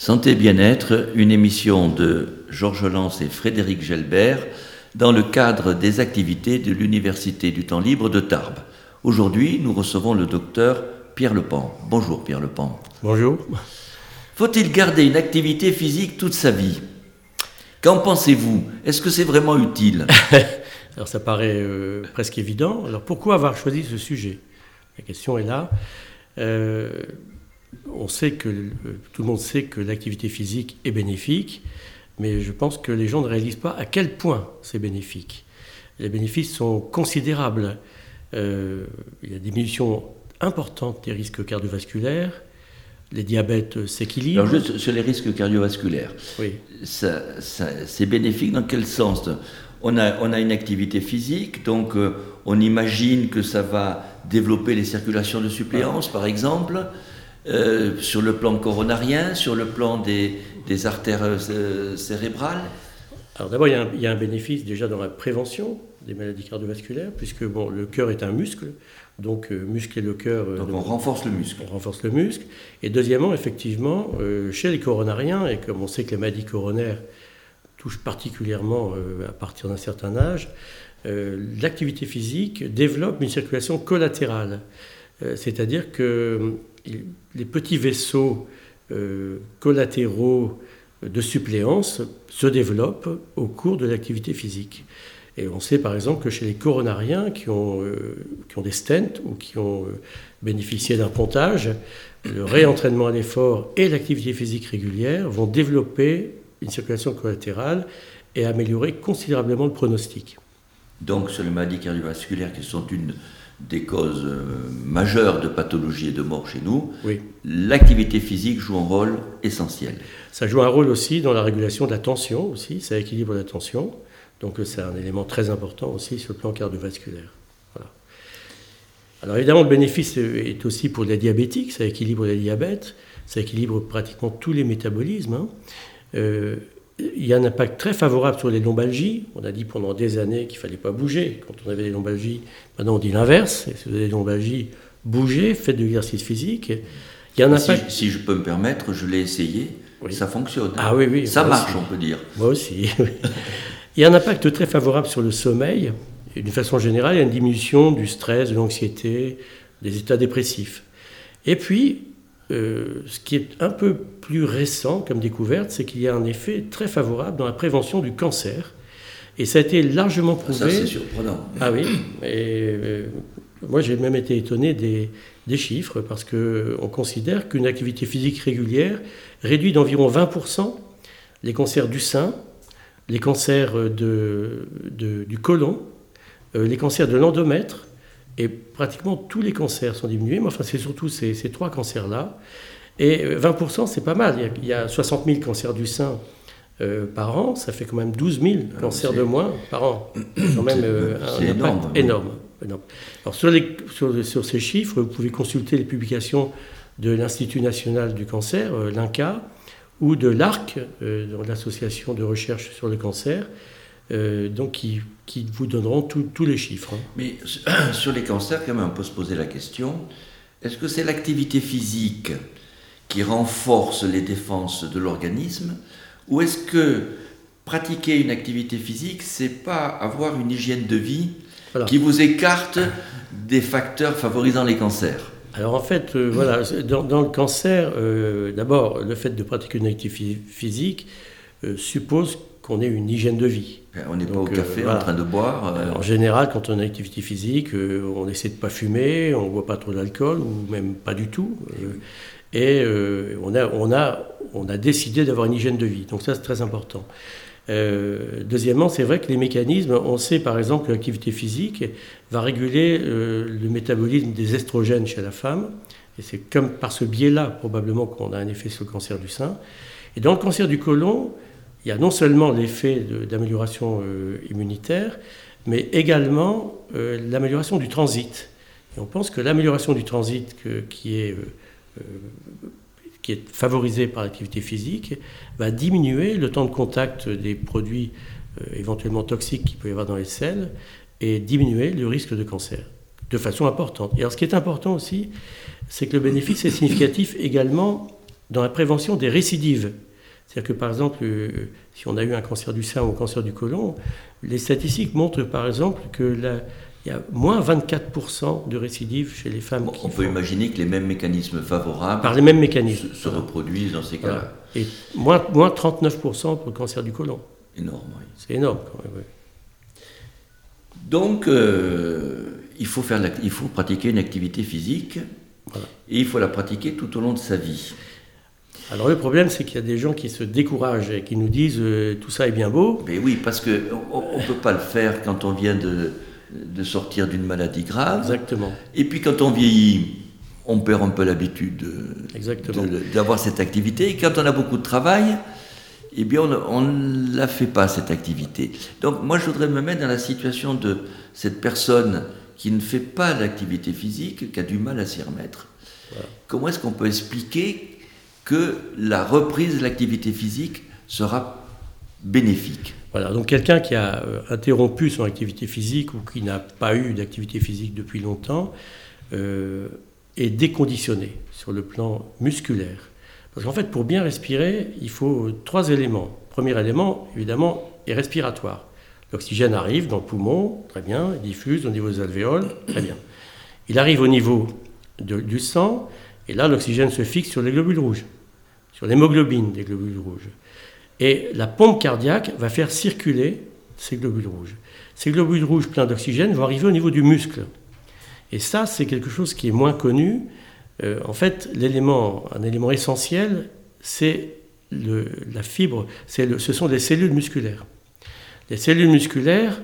Santé bien-être, une émission de Georges Lance et Frédéric Gelbert dans le cadre des activités de l'Université du temps libre de Tarbes. Aujourd'hui, nous recevons le docteur Pierre Lepan. Bonjour Pierre Lepan. Bonjour. Faut-il garder une activité physique toute sa vie? Qu'en pensez-vous? Est-ce que c'est vraiment utile? Alors ça paraît euh, presque évident. Alors pourquoi avoir choisi ce sujet? La question est là. Euh, on sait que euh, tout le monde sait que l'activité physique est bénéfique, mais je pense que les gens ne réalisent pas à quel point c'est bénéfique. Les bénéfices sont considérables. il y a des diminutions importantes des risques cardiovasculaires, les diabètes s'équilibrent. Alors juste sur les risques cardiovasculaires, oui. c'est bénéfique dans quel sens? On a, on a, une activité physique, donc euh, on imagine que ça va développer les circulations de suppléance, par exemple, euh, sur le plan coronarien, sur le plan des, des artères euh, cérébrales. Alors d'abord, il, il, y a un bénéfice déjà dans la prévention des maladies cardiovasculaires, puisque bon, le cœur est un muscle, donc euh, muscler le cœur. donc on renforce le muscle. On renforce le muscle. Et deuxièmement, effectivement, chez les coronariens, et comme on sait que les maladies coronaires touche particulièrement à partir d'un certain âge, l'activité physique développe une circulation collatérale. Euh, c'est-à-dire que les petits vaisseaux collatéraux de suppléance se développent au cours de l'activité physique. Et on sait par exemple que chez les coronariens qui ont, qui ont des stents ou qui ont bénéficié d'un pontage, le réentraînement à l'effort et l'activité physique régulière vont développer une circulation collatérale et améliorer considérablement le pronostic. Donc sur les maladies cardiovasculaires qui sont une des causes euh, majeures de pathologie et de mort chez nous, oui. l'activité physique joue un rôle essentiel. Ça joue un rôle aussi dans la régulation de la tension aussi, ça équilibre la tension, donc c'est un élément très important aussi sur le plan cardiovasculaire. Voilà. Alors évidemment le bénéfice est aussi pour les diabétiques, ça équilibre les diabètes, ça équilibre pratiquement tous les métabolismes. Hein. Euh, il y a un impact très favorable sur les lombalgies. On a dit pendant des années qu'il ne fallait pas bouger quand on avait des lombalgies. Maintenant, on dit l'inverse. Si vous avez des lombalgies, bougez, faites de l'exercice physique. Il y a un impact... si, je peux me permettre, je l'ai essayé. Ça fonctionne. Ah oui, oui. Ça marche, on peut dire. Moi aussi. il y a un impact très favorable sur le sommeil. D'une façon générale, il y a une diminution du stress, de l'anxiété, des états dépressifs. Et puis, euh, ce qui est un peu plus récent comme découverte, c'est qu'il y a un effet très favorable dans la prévention du cancer. Et ça a été largement prouvé. Ça, c'est surprenant. Ah oui. Et, euh, moi, j'ai même été étonné des, des chiffres parce qu'on considère qu'une activité physique régulière réduit d'environ 20% les cancers du sein, les cancers de, du côlon, euh, les cancers de l'endomètre et pratiquement tous les cancers sont diminués, mais enfin c'est surtout ces, trois cancers-là. Et 20%, c'est pas mal. Il y, a, 60 000 cancers du sein euh, par an, ça fait quand même 12 000 ah, cancers de moins par an. C'est quand même euh, un énorme, énorme, Alors sur, les, sur, ces chiffres, vous pouvez consulter les publications de l'Institut national du cancer, euh, l'INCA, ou de l'ARC, l'association de recherche sur le cancer, euh, donc qui, qui, vous donneront tous les chiffres. Hein. Mais sur les cancers, quand même, on peut se poser la question, est-ce que c'est l'activité physique qui renforce les défenses de l'organisme, ou est-ce que pratiquer une activité physique, c'est pas avoir une hygiène de vie qui vous écarte des facteurs favorisant les cancers? Alors en fait, euh, voilà, dans, le cancer, euh, d'abord, le fait de pratiquer une activité physique suppose qu'on ait une hygiène de vie. On n'est pas au café en train de boire. Euh. En général, quand on a une activité physique, euh, on essaie de ne pas fumer, on ne boit pas trop d'alcool, ou même pas du tout. Euh, et on, a, on, a, on a décidé d'avoir une hygiène de vie. Donc ça, c'est très important. deuxièmement, c'est vrai que les mécanismes, on sait par exemple que l'activité physique va réguler le métabolisme des estrogènes chez la femme. Et c'est comme par ce biais-là, probablement, qu'on a un effet sur le cancer du sein. Et dans le cancer du côlon, il y a non seulement l'effet d'amélioration euh, immunitaire, mais également euh, l'amélioration du transit. Et on pense que l'amélioration du transit qui, est, euh, qui est favorisée par l'activité physique va diminuer le temps de contact des produits éventuellement toxiques qu'il peut y avoir dans les selles et diminuer le risque de cancer de façon importante. Et alors ce qui est important aussi, c'est que le bénéfice est significatif également dans la prévention des récidives. C'est-à-dire que par exemple, euh, si on a eu un cancer du sein ou un cancer du côlon, les statistiques montrent par exemple que la, il y a moins 24% de récidives chez les femmes. on peut imaginer que les mêmes mécanismes favorables par les mêmes mécanismes. Se, reproduisent dans ces cas-là. Et moins, moins 39% pour le cancer du côlon. Énorme, oui. C'est énorme quand même, oui. Donc, euh, il, faut faire il faut pratiquer une activité physique et il faut la pratiquer tout au long de sa vie. Alors le problème, c'est qu'il y a des gens qui se découragent et qui nous disent euh, tout ça est bien beau. Mais oui, parce qu'on ne peut pas le faire quand on vient de, de sortir d'une maladie grave. Exactement. Et puis quand on vieillit, on perd un peu l'habitude d'avoir cette activité. Et quand on a beaucoup de travail, eh bien on ne la fait pas, cette activité. Donc moi, je voudrais me mettre dans la situation de cette personne qui ne fait pas d'activité physique, qui a du mal à s'y remettre. Comment est-ce qu'on peut expliquer que la reprise de l'activité physique sera bénéfique voilà, donc quelqu'un qui a euh, interrompu son activité physique ou qui n'a pas eu d'activité physique depuis longtemps euh, est déconditionné sur le plan musculaire. Parce qu'en fait, pour bien respirer, il faut trois éléments. Premier élément, évidemment, est respiratoire. L'oxygène arrive dans le poumon, très bien, il diffuse au niveau des alvéoles, très bien. Il arrive au niveau du sang, et là, l'oxygène se fixe sur les globules rouges, sur l'hémoglobine des globules rouges. Et la pompe cardiaque va faire circuler ces globules rouges. Ces globules rouges pleins d'oxygène vont arriver au niveau du muscle. Et ça, c'est quelque chose qui est moins connu. Euh, en fait, l'élément, un élément essentiel, c'est la fibre, le, ce sont des cellules musculaires. Les cellules musculaires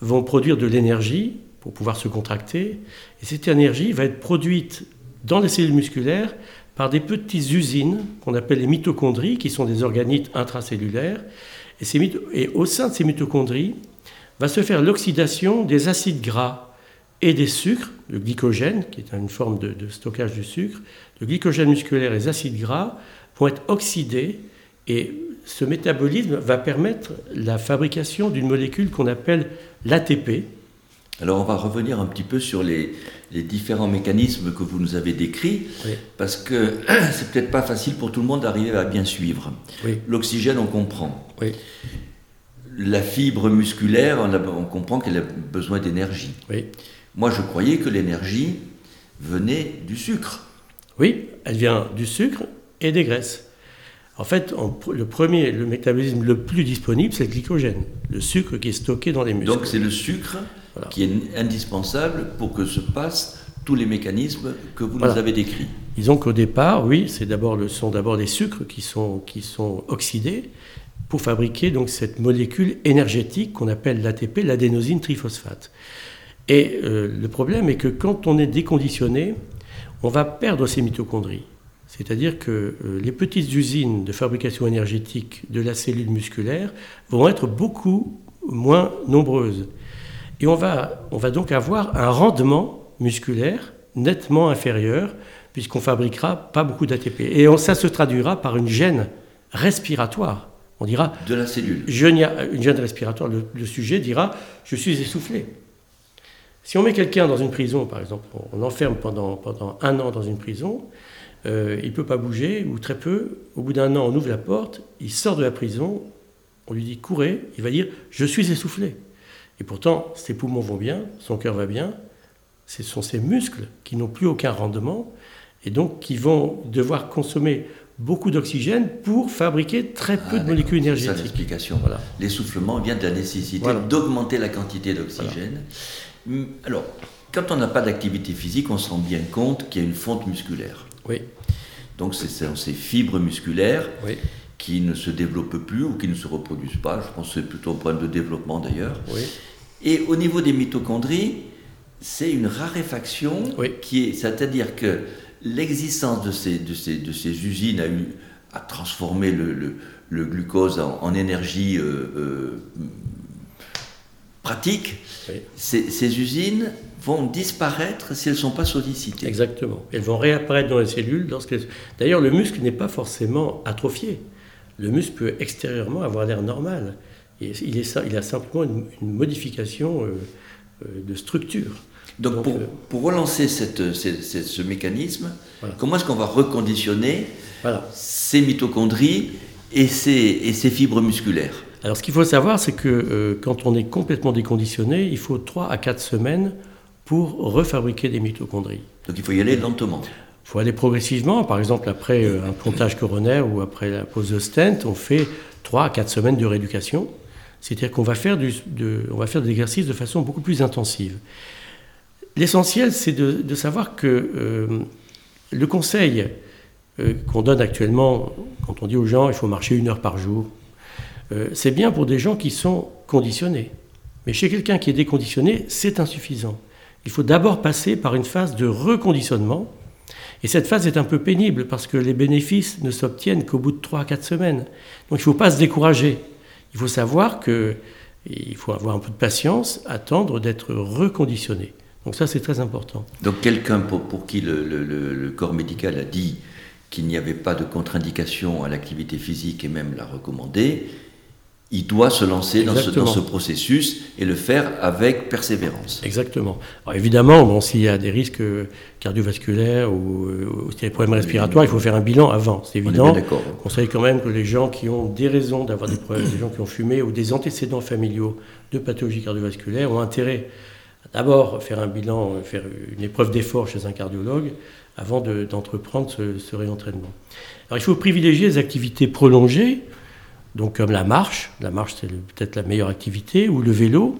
vont produire de l'énergie pour pouvoir se contracter, et cette énergie va être produite dans les cellules musculaires par des petites usines qu'on appelle les mitochondries, qui sont des organites intracellulaires. Et, au sein de ces mitochondries va se faire l'oxydation des acides gras et des sucres, le glycogène, qui est une forme de, stockage du sucre, le glycogène musculaire et les acides gras vont être oxydés et ce métabolisme va permettre la fabrication d'une molécule qu'on appelle l'ATP, alors on va revenir un petit peu sur les, différents mécanismes que vous nous avez décrits, parce que c'est peut-être pas facile pour tout le monde d'arriver à bien suivre. L'oxygène, on comprend. La fibre musculaire, on, comprend qu'elle a besoin d'énergie. Moi, je croyais que l'énergie venait du sucre. Oui, elle vient du sucre et des graisses. En fait, le premier, le métabolisme le plus disponible, c'est le glycogène, le sucre qui est stocké dans les muscles. Donc c'est le sucre qui est indispensable pour que se passent tous les mécanismes que vous nous avez décrits. Disons qu'au départ, oui, c'est d'abord le sont d'abord des sucres qui sont, qui sont oxydés pour fabriquer donc cette molécule énergétique qu'on appelle l'ATP, l'adénosine triphosphate. Et euh, le problème est que quand on est déconditionné, on va perdre ces mitochondries. C'est-à-dire que euh, les petites usines de fabrication énergétique de la cellule musculaire vont être beaucoup moins nombreuses. Et on va, on va donc avoir un rendement musculaire nettement inférieur, puisqu'on fabriquera pas beaucoup d'ATP. Et ça se traduira par une gêne respiratoire. On dira. De la cellule. une gêne respiratoire. Le, sujet dira Je suis essoufflé. Si on met quelqu'un dans une prison, par exemple, on enferme pendant, pendant un an dans une prison, euh, il ne peut pas bouger, ou très peu. Au bout d'un an, on ouvre la porte, il sort de la prison, on lui dit courez, il va dire Je suis essoufflé. Et pourtant, ses poumons vont bien, son cœur va bien, ce sont ses muscles qui n'ont plus aucun rendement et donc qui vont devoir consommer beaucoup d'oxygène pour fabriquer très peu de ah, molécules énergétiques. C'est l'explication. Voilà. L'essoufflement vient de la nécessité d'augmenter la quantité d'oxygène. Hum, alors, quand on n'a pas d'activité physique, on se rend bien compte qu'il y a une fonte musculaire. Oui. Donc, c'est ces fibres musculaires oui qui ne se développent plus ou qui ne se reproduisent pas. Je pense que c'est plutôt un problème de développement d'ailleurs. Et au niveau des mitochondries, c'est une raréfaction qui est, c'est-à-dire que l'existence de ces, de, ces, de ces usines a, eu, a transformé le, le, glucose en, énergie euh, euh, pratique. Ces, ces, usines vont disparaître si elles ne sont pas sollicitées. Exactement. Elles vont réapparaître dans les cellules. D'ailleurs, le muscle n'est pas forcément atrophié le muscle peut extérieurement avoir l'air normal. il, est, il, a simplement une, modification euh, euh, de structure. Donc, pour, euh, pour relancer cette, cette- cette- ce mécanisme, comment est-ce qu'on va reconditionner Voilà. ces mitochondries et ces, et ces fibres musculaires? Alors ce qu'il faut savoir, c'est que euh, quand on est complètement déconditionné, il faut 3 à 4 semaines pour refabriquer des mitochondries. Donc il faut y aller lentement. Il faut aller progressivement. Par exemple, après euh, un pontage coronaire ou après la pose de stent, on fait 3 à 4 semaines de rééducation. C'est-à-dire qu'on va faire, du, de, on va faire de l'exercice de façon beaucoup plus intensive. L'essentiel, c'est de, savoir que euh, le conseil euh, qu'on donne actuellement, quand on dit aux gens il faut marcher une heure par jour, c'est bien pour des gens qui sont conditionnés. Mais chez quelqu'un qui est déconditionné, c'est insuffisant. Il faut d'abord passer par une phase de reconditionnement. Et cette phase est un peu pénible parce que les bénéfices ne s'obtiennent qu'au bout de 3 à 4 semaines. Donc il ne faut pas se décourager. Il faut savoir qu'il faut avoir un peu de patience, attendre d'être reconditionné. Donc ça, c'est très important. Donc quelqu'un pour, qui le- le corps médical a dit qu'il n'y avait pas de contre-indication à l'activité physique et même l'a recommandé, il doit se lancer dans ce, Exactement. dans ce processus et le faire avec persévérance. Exactement. Alors évidemment, bon, s'il y a des risques euh, cardiovasculaires ou, euh, ou s'il y a des problèmes respiratoires, il faut faire un bilan avant, c'est On évident. d'accord. On conseille quand même que les gens qui ont des raisons d'avoir des problèmes, des gens qui ont fumé ou des antécédents familiaux de pathologies cardiovasculaires ont intérêt à d'abord faire un bilan, euh, faire une épreuve d'effort chez un cardiologue avant de- d'entreprendre ce, ce réentraînement. Alors il faut privilégier les activités prolongées, donc comme la marche, la marche c'est peut-être la meilleure activité, ou le vélo,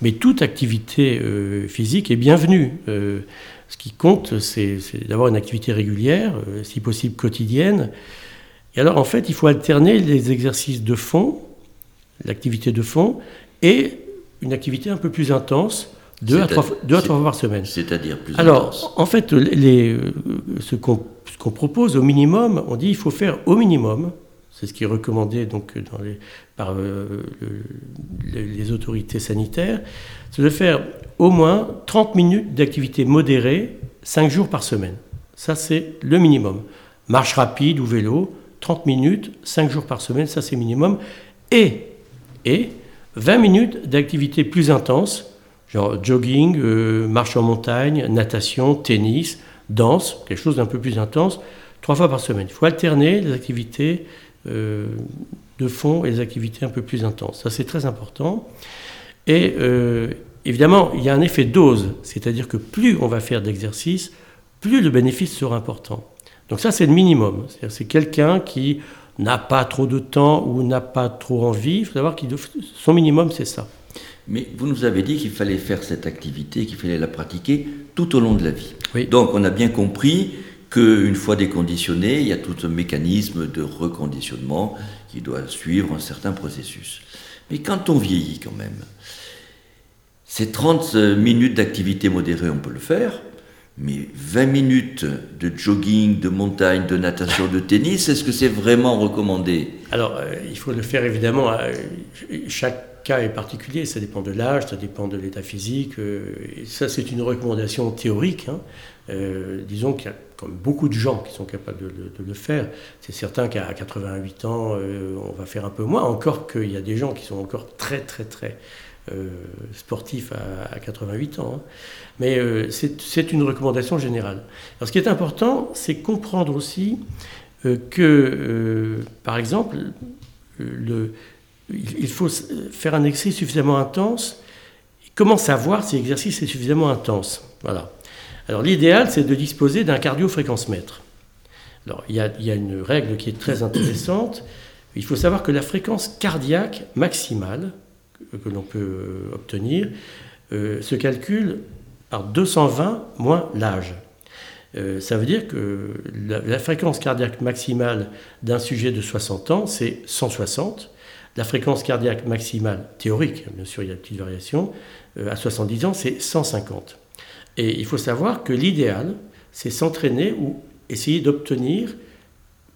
mais toute activité euh, physique est bienvenue. Euh, ce qui compte, c'est d'avoir une activité régulière, euh, si possible quotidienne. Et alors, en fait, il faut alterner les exercices de fond, l'activité de fond, et une activité un peu plus intense, deux à trois, fois- deux à c'est- trois fois par semaine. C'est-à-dire plus Alors, intense. en fait, les, ce qu'on ce qu'on propose au minimum, on dit il faut faire au minimum, c'est ce qui est recommandé donc, par euh, le- le- les autorités sanitaires, c'est de faire au moins 30 minutes d'activité modérée, 5 jours par semaine. Ça, c'est le minimum. Marche rapide ou vélo, 30 minutes, 5 jours par semaine, ça c'est minimum. Et, et 20 minutes d'activité plus intense, genre jogging, euh, marche en montagne, natation, tennis, danse, quelque chose d'un peu plus intense, trois fois par semaine. Il faut alterner les activités de fond et les activités un peu plus intenses. Ça, c'est très important. Et euh, évidemment, il y a un effet dose, c'est-à-dire que plus on va faire d'exercice, plus le bénéfice sera important. Donc ça, c'est le minimum. C'est-à-dire c'est quelqu'un qui n'a pas trop de temps ou n'a pas trop envie. Il faut savoir que son minimum, c'est ça. Mais vous nous avez dit qu'il fallait faire cette activité, qu'il fallait la pratiquer tout au long de la vie. Oui. Donc on a bien compris qu'une fois déconditionné, il y a tout un mécanisme de reconditionnement qui doit suivre un certain processus. Mais quand on vieillit quand même, ces 30 minutes d'activité modérée, on peut le faire, mais 20 minutes de jogging, de montagne, de natation, de tennis, est-ce que c'est vraiment recommandé? Alors, euh, il faut le faire évidemment. chaque cas est particulier, ça dépend de l'âge, ça dépend de l'état physique. euh, ça, c'est une recommandation théorique. hein. Euh, disons qu'il y a comme beaucoup de gens qui sont capables de, le- faire. C'est certain qu'à 88 ans, euh, on va faire un peu moins. Encore qu'il y a des gens qui sont encore très, très, très euh, sportifs à, à 88 ans. hein. Mais euh, c'est une recommandation générale. Alors, ce qui est important, c'est comprendre aussi que, par exemple, le, il faut faire un exercice suffisamment intense. Comment savoir si l'exercice est suffisamment intense? Voilà. Alors l'idéal, c'est de disposer d'un cardio-fréquence-mètre. Alors il y, a, une règle qui est très intéressante. Il faut savoir que la fréquence cardiaque maximale que, l'on peut euh, obtenir euh, se calcule par 220 moins l'âge. Euh, ça veut dire que la, fréquence cardiaque maximale d'un sujet de 60 ans, c'est 160. La fréquence cardiaque maximale théorique, bien sûr, il y a une petite variation, à 70 ans, c'est 150. Et il faut savoir que l'idéal, c'est s'entraîner ou essayer d'obtenir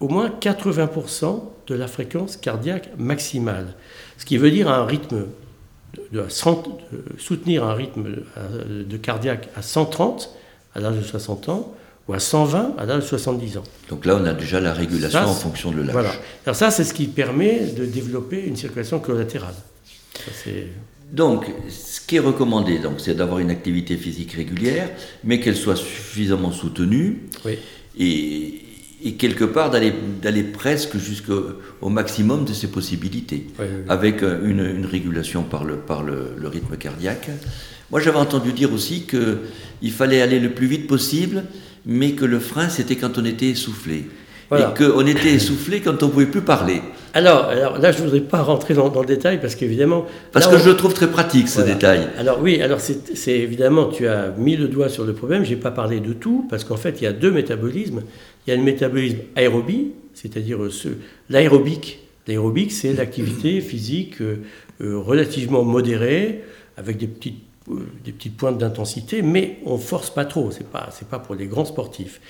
au moins 80% de la fréquence cardiaque maximale. Ce qui veut dire un rythme de, de 100 de soutenir un rythme de, de cardiaque à 130 à l'âge de 60 ans ou à 120 à l'âge de 70 ans. Donc là, on a déjà la régulation Ça, en fonction de l'âge. Voilà. Alors ça, c'est ce qui permet de développer une circulation collatérale. Ça, c'est- Donc, ce qui est recommandé, donc, c'est d'avoir une activité physique régulière, mais qu'elle soit suffisamment soutenue. Oui. Et, et quelque part d'aller, presque jusqu'au maximum de ses possibilités, Oui, oui, oui. avec euh, une, une régulation par, le, par le, le rythme cardiaque. Moi, j'avais entendu dire aussi qu'il fallait aller le plus vite possible, mais que le frein, c'était quand on était essoufflé. Voilà. Et qu'on était essoufflé quand on ne pouvait plus parler. Alors, alors là, je ne voudrais pas rentrer dans, dans le détail parce qu'évidemment. Parce là, que on- je le trouve très pratique, ce Voilà. détail. Alors oui, alors c'est évidemment, tu as mis le doigt sur le problème, je n'ai pas parlé de tout, parce qu'en fait, il y a deux métabolismes. Il y a le métabolisme aérobie, c'est-à-dire euh, ce- l'aérobique. L'aérobique, c'est l'activité physique euh, euh, relativement modérée, avec des petites, des petites pointes d'intensité, mais on force pas trop, c'est pas, c'est pas pour les grands sportifs.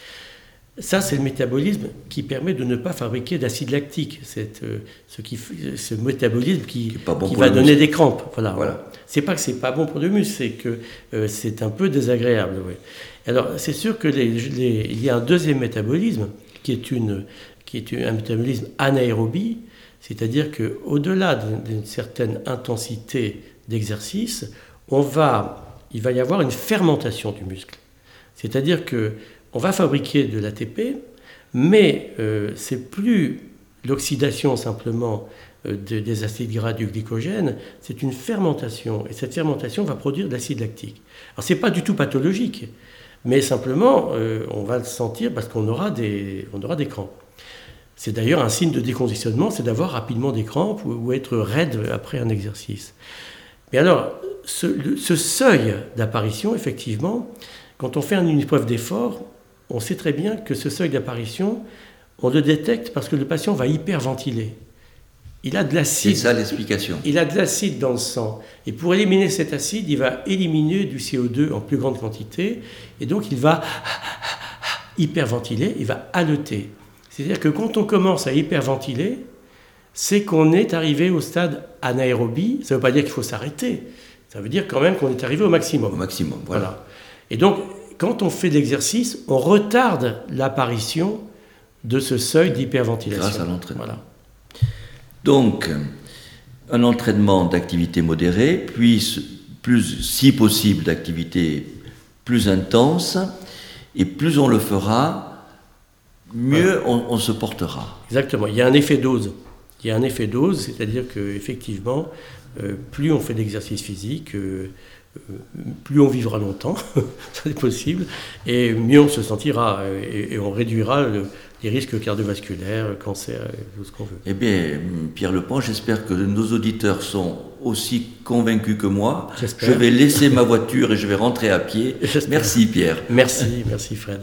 Ça, c'est le métabolisme qui permet de ne pas fabriquer d'acide lactique. C'est euh, ce, qui, ce métabolisme qui, Qui bon va donner des crampes. Voilà. Voilà. C'est pas que c'est pas bon pour le muscle, c'est que euh, c'est un peu désagréable. Alors, c'est sûr que les- les- il y a un deuxième métabolisme qui est, une, qui est un métabolisme anaérobie, c'est-à-dire que au-delà d'une d'une certaine intensité d'exercice, on va, il va y avoir une fermentation du muscle. C'est-à-dire que on va fabriquer de l'ATP, mais euh, c'est plus l'oxydation simplement euh, de- des acides gras du glycogène, c'est une fermentation. Et cette fermentation va produire de l'acide lactique. Alors c'est pas du tout pathologique, mais simplement euh, on va le sentir parce qu'on aura des, crampes. C'est d'ailleurs un signe de déconditionnement, c'est d'avoir rapidement des crampes ou, être raide après un exercice. Mais alors, ce, ce seuil d'apparition, effectivement, quand on fait une épreuve d'effort, on sait très bien que ce seuil d'apparition, on le détecte parce que le patient va hyperventiler. Il a de C'est l'acide. ça l'explication. Il a de l'acide dans le sang. Et pour éliminer cet acide, il va éliminer du CO2 en plus grande quantité. Et donc, il va hyperventiler, il va haleter. C'est-à-dire que quand on commence à hyperventiler, c'est qu'on est arrivé au stade anaérobie. Ça ne veut pas dire qu'il faut s'arrêter. Ça veut dire quand même qu'on est arrivé au Au maximum. maximum, voilà. Voilà. Et donc, quand on fait de l'exercice, on retarde l'apparition de ce seuil d'hyperventilation. Grâce à l'entraînement. Voilà. Donc, un entraînement d'activité modérée, puis plus, si possible, d'activité plus intense, et plus on le fera, mieux on, on se portera. Exactement. Il y a un effet dose. Il y a un effet dose, c'est-à-dire qu'effectivement, plus on fait d'exercice physique, euh, euh, plus on vivra longtemps, ça c'est possible, et mieux on se sentira, euh, et, et on réduira le- les risques cardiovasculaires, cancer, tout ce qu'on veut. Eh bien, Pierre Lepont, j'espère que nos auditeurs sont aussi convaincus que moi. Je vais laisser ma voiture et je vais rentrer à pied. Merci Pierre. Merci, merci Fred.